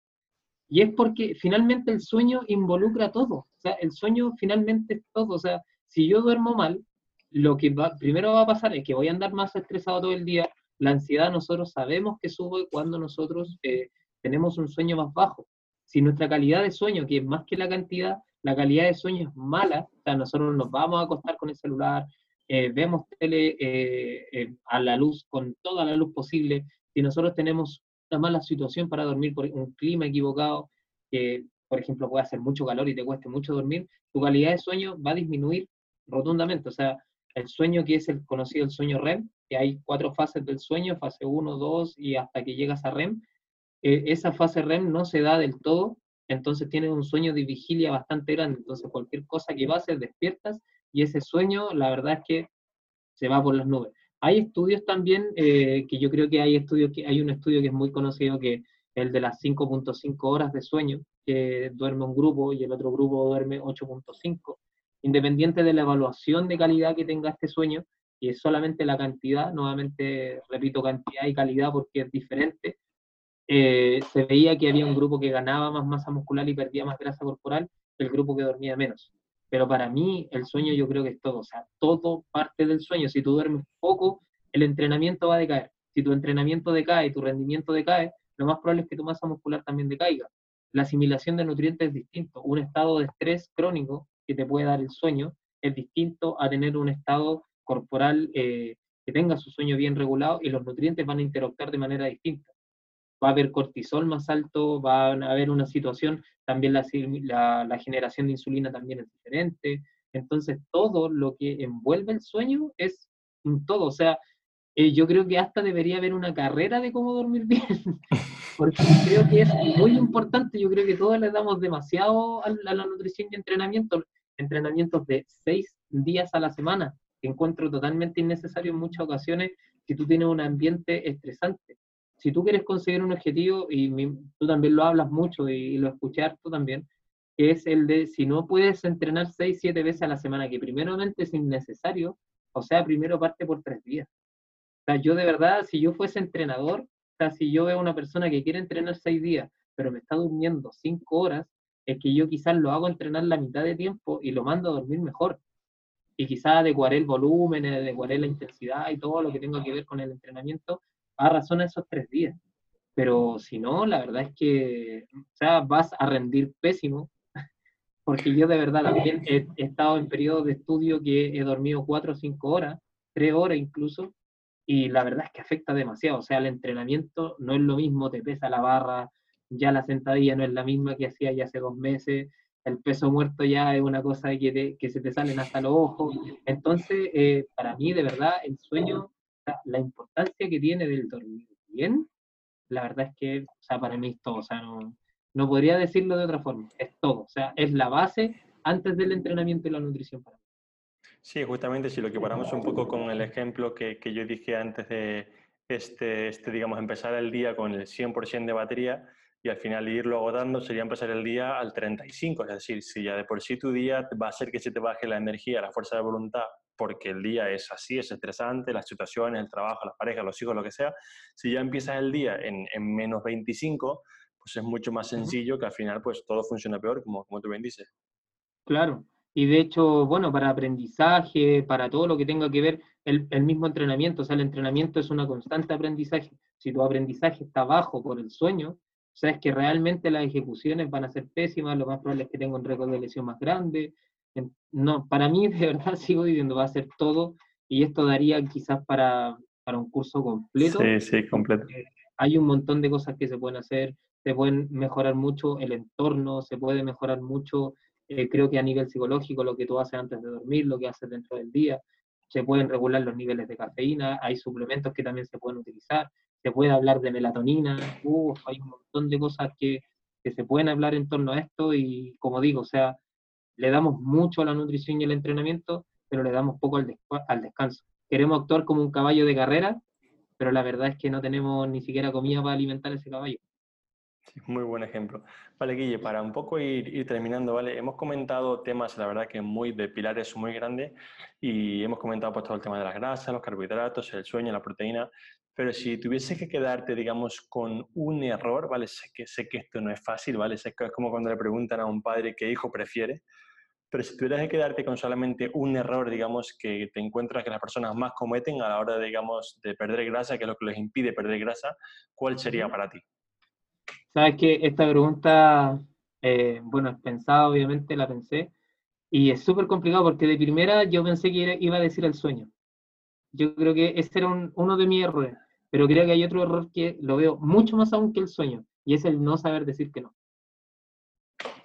B: Y es porque finalmente el sueño involucra todo. O sea, el sueño finalmente es todo. O sea, si yo duermo mal, lo que va, primero va a pasar es que voy a andar más estresado todo el día. La ansiedad nosotros sabemos que sube cuando nosotros eh, tenemos un sueño más bajo. Si nuestra calidad de sueño, que es más que la cantidad, la calidad de sueño es mala, o sea, nosotros nos vamos a acostar con el celular, eh, vemos tele eh, a la luz, con toda la luz posible, si nosotros tenemos una mala situación para dormir por un clima equivocado, que por ejemplo, puede hacer mucho calor y te cueste mucho dormir, tu calidad de sueño va a disminuir rotundamente. O sea, el sueño que es el conocido el sueño REM, que hay cuatro fases del sueño, fase 1, 2 y hasta que llegas a REM, eh, esa fase REM no se da del todo, entonces tienes un sueño de vigilia bastante grande, entonces cualquier cosa que pases despiertas y ese sueño, la verdad es que se va por las nubes. Hay estudios también, eh, que yo creo que hay estudios, que hay un estudio que es muy conocido, que el de las 5.5 horas de sueño, que duerme un grupo y el otro grupo duerme 8.5. Independiente de la evaluación de calidad que tenga este sueño, y es solamente la cantidad, nuevamente repito cantidad y calidad porque es diferente, eh, se veía que había un grupo que ganaba más masa muscular y perdía más grasa corporal el grupo que dormía menos. Pero para mí el sueño yo creo que es todo, o sea, todo parte del sueño. Si tú duermes poco, el entrenamiento va a decaer. Si tu entrenamiento decae, tu rendimiento decae, lo más probable es que tu masa muscular también decaiga. La asimilación de nutrientes es distinto. Un estado de estrés crónico que te puede dar el sueño es distinto a tener un estado corporal eh, que tenga su sueño bien regulado y los nutrientes van a interactuar de manera distinta va a haber cortisol más alto, va a haber una situación, también la, generación de insulina también es diferente. Entonces, todo lo que envuelve el sueño es un todo. O sea, eh, yo creo que hasta debería haber una carrera de cómo dormir bien, porque creo que es muy importante. Yo creo que todos le damos demasiado a a la nutrición y entrenamiento, entrenamientos de seis días a la semana, que encuentro totalmente innecesario en muchas ocasiones si tú tienes un ambiente estresante si tú quieres conseguir un objetivo, y tú también lo hablas mucho y, lo escuché tú también, que es el de si no puedes entrenar 6, 7 veces a la semana, que primeramente es innecesario, o sea, primero parte por tres días. O sea, yo de verdad, si yo fuese entrenador, o sea, si yo veo a una persona que quiere entrenar 6 días, pero me está durmiendo 5 horas, es que yo quizás lo hago entrenar la mitad de tiempo y lo mando a dormir mejor. Y quizás adecuaré el volumen, adecuaré la intensidad y todo lo que tenga que ver con el entrenamiento a razón esos tres días. Pero si no, la verdad es que o sea, vas a rendir pésimo, porque yo de verdad también he, estado en periodos de estudio que he dormido cuatro o cinco horas, tres horas incluso, y la verdad es que afecta demasiado. O sea, el entrenamiento no es lo mismo, te pesa la barra, ya la sentadilla no es la misma que hacía ya hace dos meses, el peso muerto ya es una cosa que, que se te salen hasta los ojos. Entonces, eh, para mí, de verdad, el sueño la importancia que tiene del dormir bien, la verdad es que, o sea, para mí es todo, o sea, no, no podría decirlo de otra forma, es todo, o sea, es la base antes del entrenamiento y la nutrición para mí.
A: Sí, justamente si lo que paramos un poco con el ejemplo que, que yo dije antes de este, este, digamos, empezar el día con el 100% de batería y al final irlo agotando sería empezar el día al 35, es decir, si ya de por sí tu día va a ser que se te baje la energía, la fuerza de voluntad porque el día es así, es estresante, las situaciones, el trabajo, las parejas, los hijos, lo que sea, si ya empiezas el día en, en menos 25, pues es mucho más sencillo que al final pues todo funciona peor, como, como tú bien dices.
B: Claro, y de hecho, bueno, para aprendizaje, para todo lo que tenga que ver, el, el, mismo entrenamiento, o sea, el entrenamiento es una constante aprendizaje. Si tu aprendizaje está bajo por el sueño, sabes que realmente las ejecuciones van a ser pésimas, lo más probable es que tenga un récord de lesión más grande, no, para mí de verdad sigo diciendo, va a ser todo y esto daría quizás para, para un curso completo.
A: Sí, sí, completo.
B: Hay un montón de cosas que se pueden hacer, se pueden mejorar mucho el entorno, se puede mejorar mucho, eh, creo que a nivel psicológico, lo que tú haces antes de dormir, lo que haces dentro del día, se pueden regular los niveles de cafeína, hay suplementos que también se pueden utilizar, se puede hablar de melatonina, hay un montón de cosas que, que se pueden hablar en torno a esto y como digo, o sea, le damos mucho a la nutrición y al entrenamiento, pero le damos poco al, al descanso. Queremos actuar como un caballo de carrera, pero la verdad es que no tenemos ni siquiera comida para alimentar ese caballo.
A: Sí, muy buen ejemplo. Vale, Guille, para un poco ir, ir, terminando, ¿vale? Hemos comentado temas, la verdad, que muy de pilares muy grandes y hemos comentado pues, todo el tema de las grasas, los carbohidratos, el sueño, la proteína, pero si tuviese que quedarte, digamos, con un error, ¿vale? Sé que, sé que esto no es fácil, ¿vale? Sé que es como cuando le preguntan a un padre qué hijo prefiere, pero si tuvieras que quedarte con solamente un error, digamos, que te encuentras que las personas más cometen a la hora, digamos, de perder grasa, que es lo que les impide perder grasa, ¿cuál sería para ti?
B: Sabes que esta pregunta, eh, bueno, es pensada, obviamente, la pensé, y es súper complicado porque de primera yo pensé que iba a decir el sueño. Yo creo que ese era uno de mis errores, pero creo que hay otro error que lo veo mucho más aún que el sueño, y es el no saber decir que no.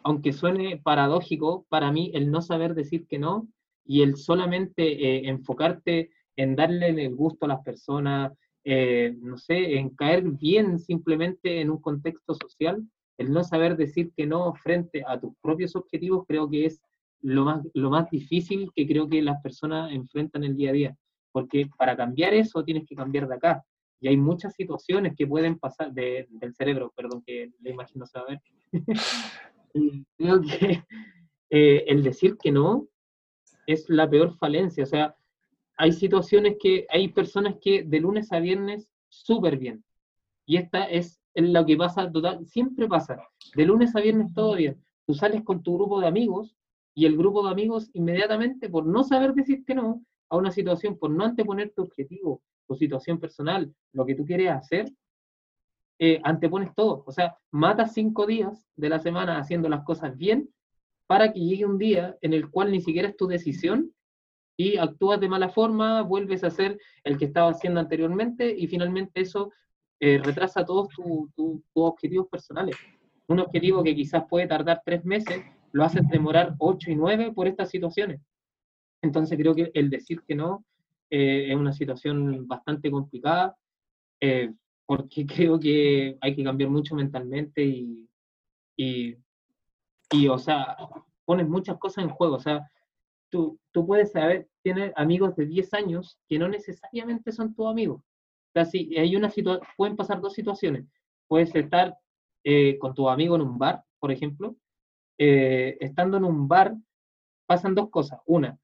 B: Aunque suene paradójico, para mí el no saber decir que no y el solamente eh, enfocarte en darle el gusto a las personas, eh, no sé, en caer bien simplemente en un contexto social, el no saber decir que no frente a tus propios objetivos creo que es lo más, lo más difícil que creo que las personas enfrentan el día a día. Porque para cambiar eso tienes que cambiar de acá. Y hay muchas situaciones que pueden pasar del cerebro, perdón, que le imagino saber. creo que eh, el decir que no es la peor falencia. O sea, hay situaciones que, hay personas que de lunes a viernes súper bien. Y esta es lo que pasa total, siempre pasa. De lunes a viernes todo bien. Tú sales con tu grupo de amigos y el grupo de amigos inmediatamente, por no saber decir que no a una situación, por no anteponer tu objetivo, tu situación personal, lo que tú quieres hacer, eh, antepones todo. O sea, matas cinco días de la semana haciendo las cosas bien para que llegue un día en el cual ni siquiera es tu decisión y actúas de mala forma, vuelves a ser el que estaba haciendo anteriormente y finalmente eso eh, retrasa todos tus objetivos personales. Un objetivo que quizás puede tardar tres meses, lo haces demorar ocho y nueve por estas situaciones. Entonces creo que el decir que no eh, es una situación bastante complicada, eh, porque creo que hay que cambiar mucho mentalmente y, y, y, o sea, pones muchas cosas en juego. O sea, tú, tú puedes saber, tienes amigos de 10 años que no necesariamente son tus amigos. O sea, si hay una pueden pasar dos situaciones. Puedes estar eh, con tu amigo en un bar, por ejemplo. estando en un bar, pasan dos cosas. Una,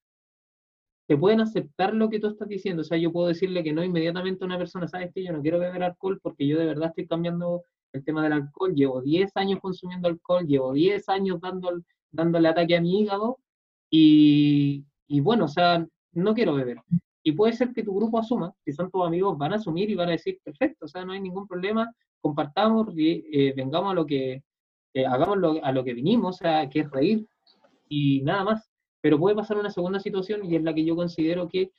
B: te pueden aceptar lo que tú estás diciendo. O sea, yo puedo decirle que no inmediatamente a una persona, sabes que yo no quiero beber alcohol porque yo de verdad estoy cambiando el tema del alcohol. Llevo 10 años consumiendo alcohol, llevo 10 años dando, dándole ataque a mi hígado y, y bueno, o sea, no quiero beber. Y puede ser que tu grupo asuma, si son tus amigos, van a asumir y van a decir, perfecto, o sea, no hay ningún problema, compartamos, y, eh, vengamos a lo que, eh, hagamos a lo que vinimos, o sea, que es reír y nada más. Pero puede pasar una segunda situación y es la que yo considero que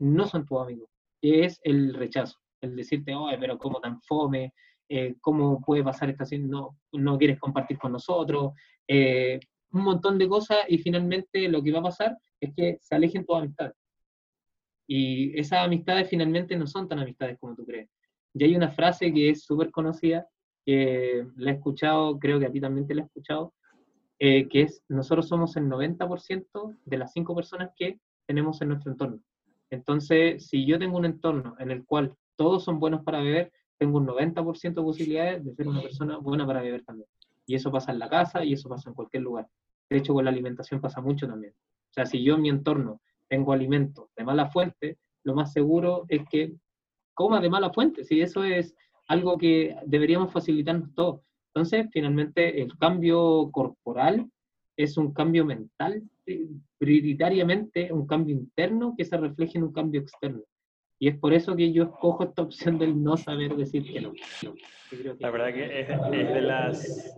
B: no son tus amigos, que es el rechazo, el decirte, oye, pero cómo tan fome, eh, cómo puede pasar esta no, no quieres compartir con nosotros, eh, un montón de cosas y finalmente lo que va a pasar es que se alejen tus amistades. Y esas amistades finalmente no son tan amistades como tú crees. Y hay una frase que es súper conocida, que la he escuchado, creo que a ti también te la he escuchado, eh, que es nosotros somos el 90% de las cinco personas que tenemos en nuestro entorno. Entonces, si yo tengo un entorno en el cual todos son buenos para beber, tengo un 90% de posibilidades de ser una persona buena para beber también. Y eso pasa en la casa y eso pasa en cualquier lugar. De hecho, con la alimentación pasa mucho también. O sea, si yo en mi entorno tengo alimentos de mala fuente, lo más seguro es que coma de mala fuente. Si eso es algo que deberíamos facilitarnos todos. Entonces, finalmente, el cambio corporal es un cambio mental, eh, prioritariamente un cambio interno que se refleja en un cambio externo. Y es por eso que yo escojo esta opción del no saber decir que no.
A: La verdad que es, es de las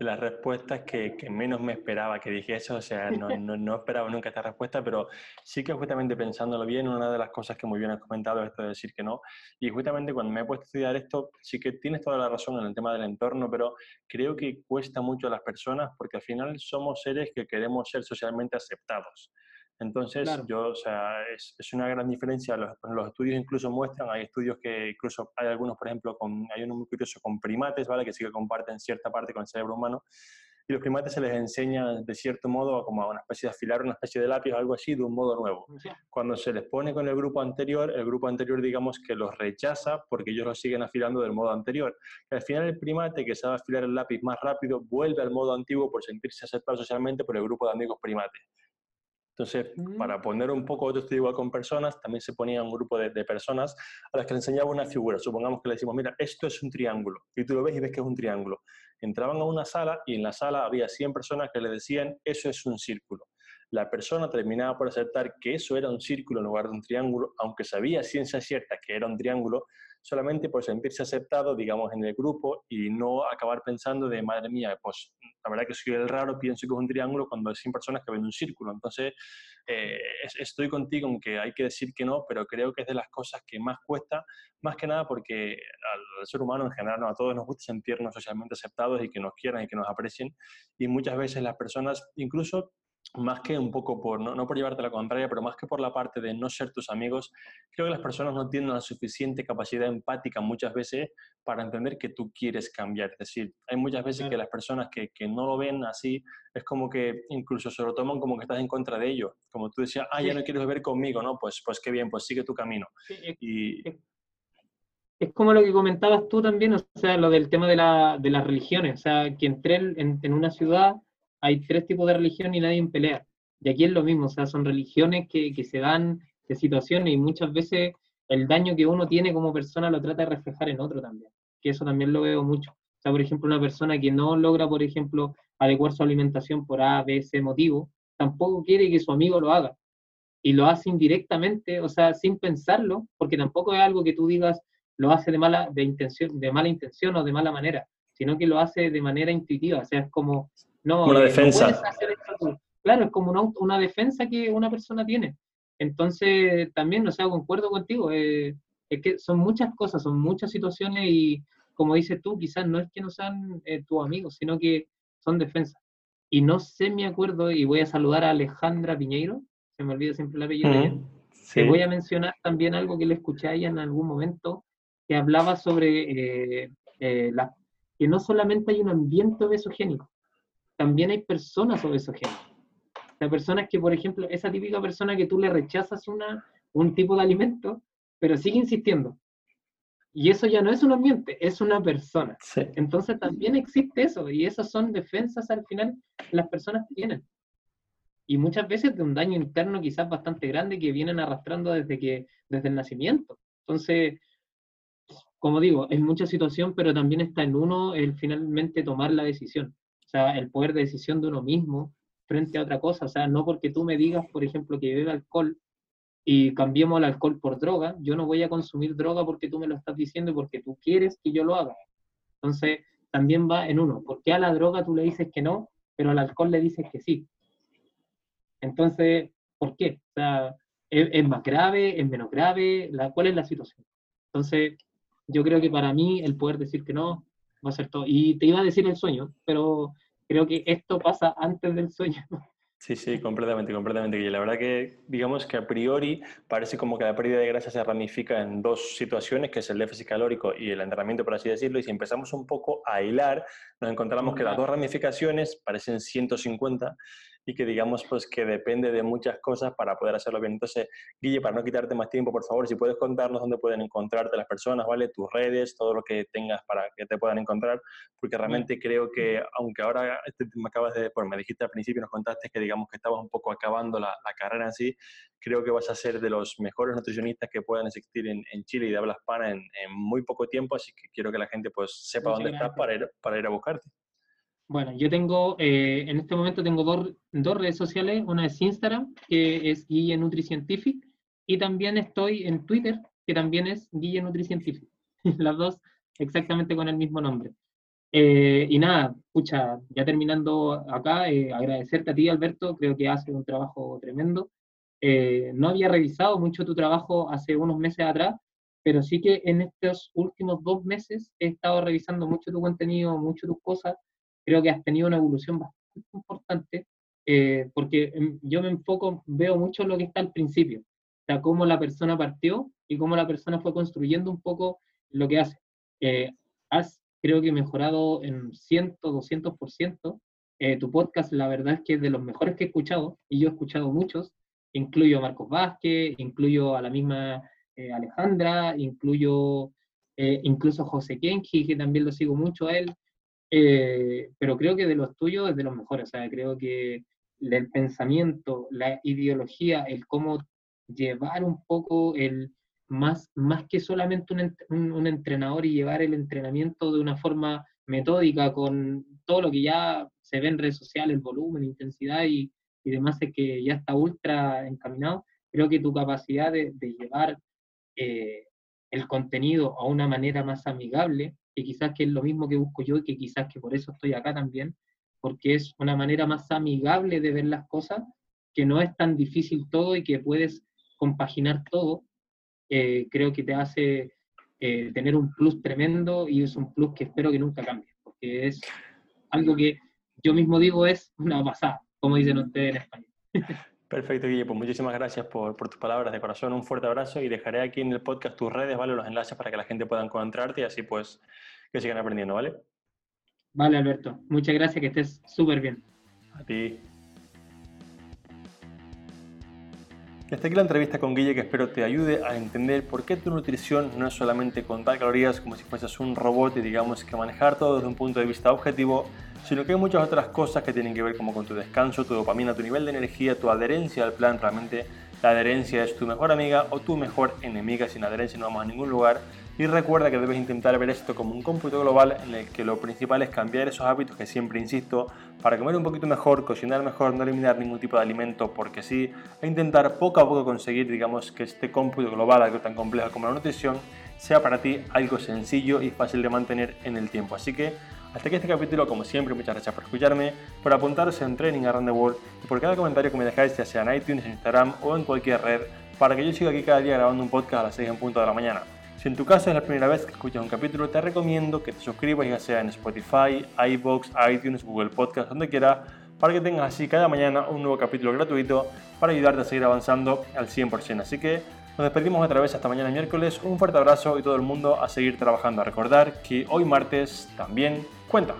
A: las respuestas que, menos me esperaba que dijese, o sea, no, no, no, esperaba nunca esta respuesta, pero sí que justamente pensándolo bien, una de las cosas que muy bien has comentado es esto de decir que no, y justamente cuando me he puesto a estudiar esto, sí que tienes toda la razón en el tema del entorno, pero creo que cuesta mucho a las personas porque al final somos seres que queremos ser socialmente aceptados. Entonces, yo, o sea, es, es, una gran diferencia. Los, los, estudios incluso muestran, hay estudios que incluso hay algunos, por ejemplo, con, hay uno muy curioso con primates, ¿vale? Que sí que comparten cierta parte con el cerebro humano. Y los primates se les enseña de cierto modo como a una especie de afilar una especie de lápiz o algo así de un modo nuevo. Cuando se les pone con el grupo anterior, el grupo anterior digamos que los rechaza porque ellos lo siguen afilando del modo anterior. Y al final el primate que sabe afilar el lápiz más rápido vuelve al modo antiguo por sentirse aceptado socialmente por el grupo de amigos primates. Entonces, mm. para poner un poco, otro estoy igual con personas, también se ponía un grupo de, personas a las que le enseñaba una figura. Supongamos que le decimos, mira, esto es un triángulo. Y tú lo ves y ves que es un triángulo. Entraban a una sala y en la sala había 100 personas que le decían, eso es un círculo. La persona terminaba por aceptar que eso era un círculo en lugar de un triángulo, aunque sabía ciencia cierta que era un triángulo, solamente por sentirse aceptado, digamos, en el grupo y no acabar pensando de, madre mía, pues la verdad que soy el raro, pienso que es un triángulo cuando hay 100 personas que ven un círculo. Entonces, eh, estoy contigo en que hay que decir que no, pero creo que es de las cosas que más cuesta, más que nada porque al, ser humano en general, a todos nos gusta sentirnos socialmente aceptados y que nos quieran y que nos aprecien. Y muchas veces las personas, incluso más que un poco por, no, no, por llevarte la contraria, pero más que por la parte de no ser tus amigos, creo que las personas no tienen la suficiente capacidad empática muchas veces para entender que tú quieres cambiar. Es decir, hay muchas veces que las personas que, que, no lo ven así, es como que incluso se lo toman como que estás en contra de ellos. Como tú decías, ah, ya no quieres beber conmigo, ¿no? Pues, pues qué bien, pues sigue tu camino.
B: es, y... es, como lo que comentabas tú también, o sea, lo del tema de, la, de las religiones. O sea, que entré en, en una ciudad hay tres tipos de religión y nadie pelea. Y aquí es lo mismo, o sea, son religiones que, que se dan de situaciones y muchas veces el daño que uno tiene como persona lo trata de reflejar en otro también, que eso también lo veo mucho. O sea, por ejemplo, una persona que no logra, por ejemplo, adecuar su alimentación por A, B, C motivo, tampoco quiere que su amigo lo haga. Y lo hace indirectamente, o sea, sin pensarlo, porque tampoco es algo que tú digas lo hace de mala, de intención, de mala intención o de mala manera, sino que lo hace de manera intuitiva. O sea, es como, no,
A: una eh, defensa.
B: claro, es como una, una, defensa que una persona tiene. Entonces, también, o sea, concuerdo contigo, eh, es que son muchas cosas, son muchas situaciones y, como dices tú, quizás no es que no sean eh, tus amigos, sino que son defensas. Y no sé, me acuerdo, y voy a saludar a Alejandra Piñeiro, se me olvida siempre la apellido Te voy a mencionar también algo que le escuché a ella en algún momento, que hablaba sobre la, que no solamente hay un ambiente obesogénico, también hay personas obesogénicas. O sea, personas que, por ejemplo, esa típica persona que tú le rechazas una, un tipo de alimento, pero sigue insistiendo. Y eso ya no es un ambiente, es una persona. Entonces también existe eso, y esas son defensas al final las personas tienen. Y muchas veces de un daño interno quizás bastante grande que vienen arrastrando desde, que, desde el nacimiento. Entonces, como digo, es mucha situación, pero también está en uno el finalmente tomar la decisión o sea, el poder de decisión de uno mismo frente a otra cosa, o sea, no porque tú me digas, por ejemplo, que bebe alcohol y cambiemos el alcohol por droga, yo no voy a consumir droga porque tú me lo estás diciendo y porque tú quieres que yo lo haga. Entonces, también va en uno, porque a la droga tú le dices que no, pero al alcohol le dices que sí. Entonces, ¿por qué? O sea, ¿es, más grave? ¿Es menos grave? La, ¿Cuál es la situación? Entonces, yo creo que para mí el poder decir que no a ser todo. Y te iba a decir el sueño, pero creo que esto pasa antes del sueño.
A: Sí, sí, completamente, completamente. Y la verdad que, digamos que a priori parece como que la pérdida de grasa se ramifica en dos situaciones, que es el déficit calórico y el entrenamiento, por así decirlo. Y si empezamos un poco a hilar, nos encontramos que las dos ramificaciones parecen 150 y que digamos pues que depende de muchas cosas para poder hacerlo bien. Entonces, Guille, para no quitarte más tiempo, por favor, si puedes contarnos dónde pueden encontrarte las personas, ¿vale? Tus redes, todo lo que tengas para que te puedan encontrar, porque realmente creo que, aunque ahora este, me acabas de, bueno, me dijiste al principio, nos contaste que digamos que estabas un poco acabando la, la carrera en sí, creo que vas a ser de los mejores nutricionistas que puedan existir en, en Chile y de habla hispana en, en, muy poco tiempo, así que quiero que la gente pues sepa dónde estás para ir, para ir a buscarte.
B: Bueno, yo tengo, eh, en este momento tengo dos, dos, redes sociales, una es Instagram, que es Guille NutriCientific, y también estoy en Twitter, que también es Guille NutriCientific, las dos exactamente con el mismo nombre. Eh, y nada, escucha, ya terminando acá, eh, agradecerte a ti, Alberto, creo que haces un trabajo tremendo. no había revisado mucho tu trabajo hace unos meses atrás, pero sí que en estos últimos dos meses he estado revisando mucho tu contenido, mucho tus cosas, creo que has tenido una evolución bastante importante, eh, porque em, yo me enfoco, veo mucho lo que está al principio, o sea, cómo la persona partió y cómo la persona fue construyendo un poco lo que hace. Eh, has, creo que, mejorado en 100, 200%. Eh, tu podcast, la verdad es que es de los mejores que he escuchado, y yo he escuchado muchos, incluyo a Marcos Vázquez, incluyo a la misma Alejandra, incluyo incluso a José Kenji, que también lo sigo mucho a él, eh, pero creo que de los tuyos es de los mejores, o sea, creo que el pensamiento, la ideología, el cómo llevar un poco el más, más que solamente un, un, entrenador y llevar el entrenamiento de una forma metódica con todo lo que ya se ve en redes sociales, el volumen, intensidad y, y demás, es que ya está ultra encaminado, creo que tu capacidad de, de llevar eh, el contenido a una manera más amigable, que quizás que es lo mismo que busco yo y que quizás que por eso estoy acá también, porque es una manera más amigable de ver las cosas, que no es tan difícil todo y que puedes compaginar todo, eh, creo que te hace eh, tener un plus tremendo y es un plus que espero que nunca cambie, porque es algo que yo mismo digo es una pasada, como dicen ustedes en español.
A: Perfecto, Guille. Pues muchísimas gracias por, por, tus palabras de corazón. Un fuerte abrazo y dejaré aquí en el podcast tus redes, ¿vale? Los enlaces para que la gente pueda encontrarte y así pues que sigan aprendiendo, ¿vale?
B: Vale, Alberto. Muchas gracias, que estés súper bien.
A: A ti. Hasta aquí la entrevista con Guille que espero te ayude a entender por qué tu nutrición no es solamente contar calorías como si fueses un robot y digamos que manejar todo desde un punto de vista objetivo, sino que hay muchas otras cosas que tienen que ver como con tu descanso, tu dopamina, tu nivel de energía, tu adherencia al plan. Realmente la adherencia es tu mejor amiga o tu mejor enemiga. Sin adherencia no vamos a ningún lugar. Y recuerda que debes intentar ver esto como un cómputo global en el que lo principal es cambiar esos hábitos que siempre insisto para comer un poquito mejor, cocinar mejor, no eliminar ningún tipo de alimento porque sí, e intentar poco a poco conseguir, digamos, que este cómputo global, algo tan complejo como la nutrición, sea para ti algo sencillo y fácil de mantener en el tiempo. Así que hasta aquí este capítulo, como siempre, muchas gracias por escucharme, por apuntarse en Training Around the World y por cada comentario que me dejáis, ya sea en iTunes, en Instagram o en cualquier red, para que yo siga aquí cada día grabando un podcast a las 6 en punto de la mañana. Si en tu caso es la primera vez que escuchas un capítulo, te recomiendo que te suscribas, ya sea en Spotify, iBox, iTunes, Google Podcast, donde quiera, para que tengas así cada mañana un nuevo capítulo gratuito para ayudarte a seguir avanzando al 100%. Así que nos despedimos otra vez hasta mañana miércoles. Un fuerte abrazo y todo el mundo a seguir trabajando. A recordar que hoy martes también cuenta.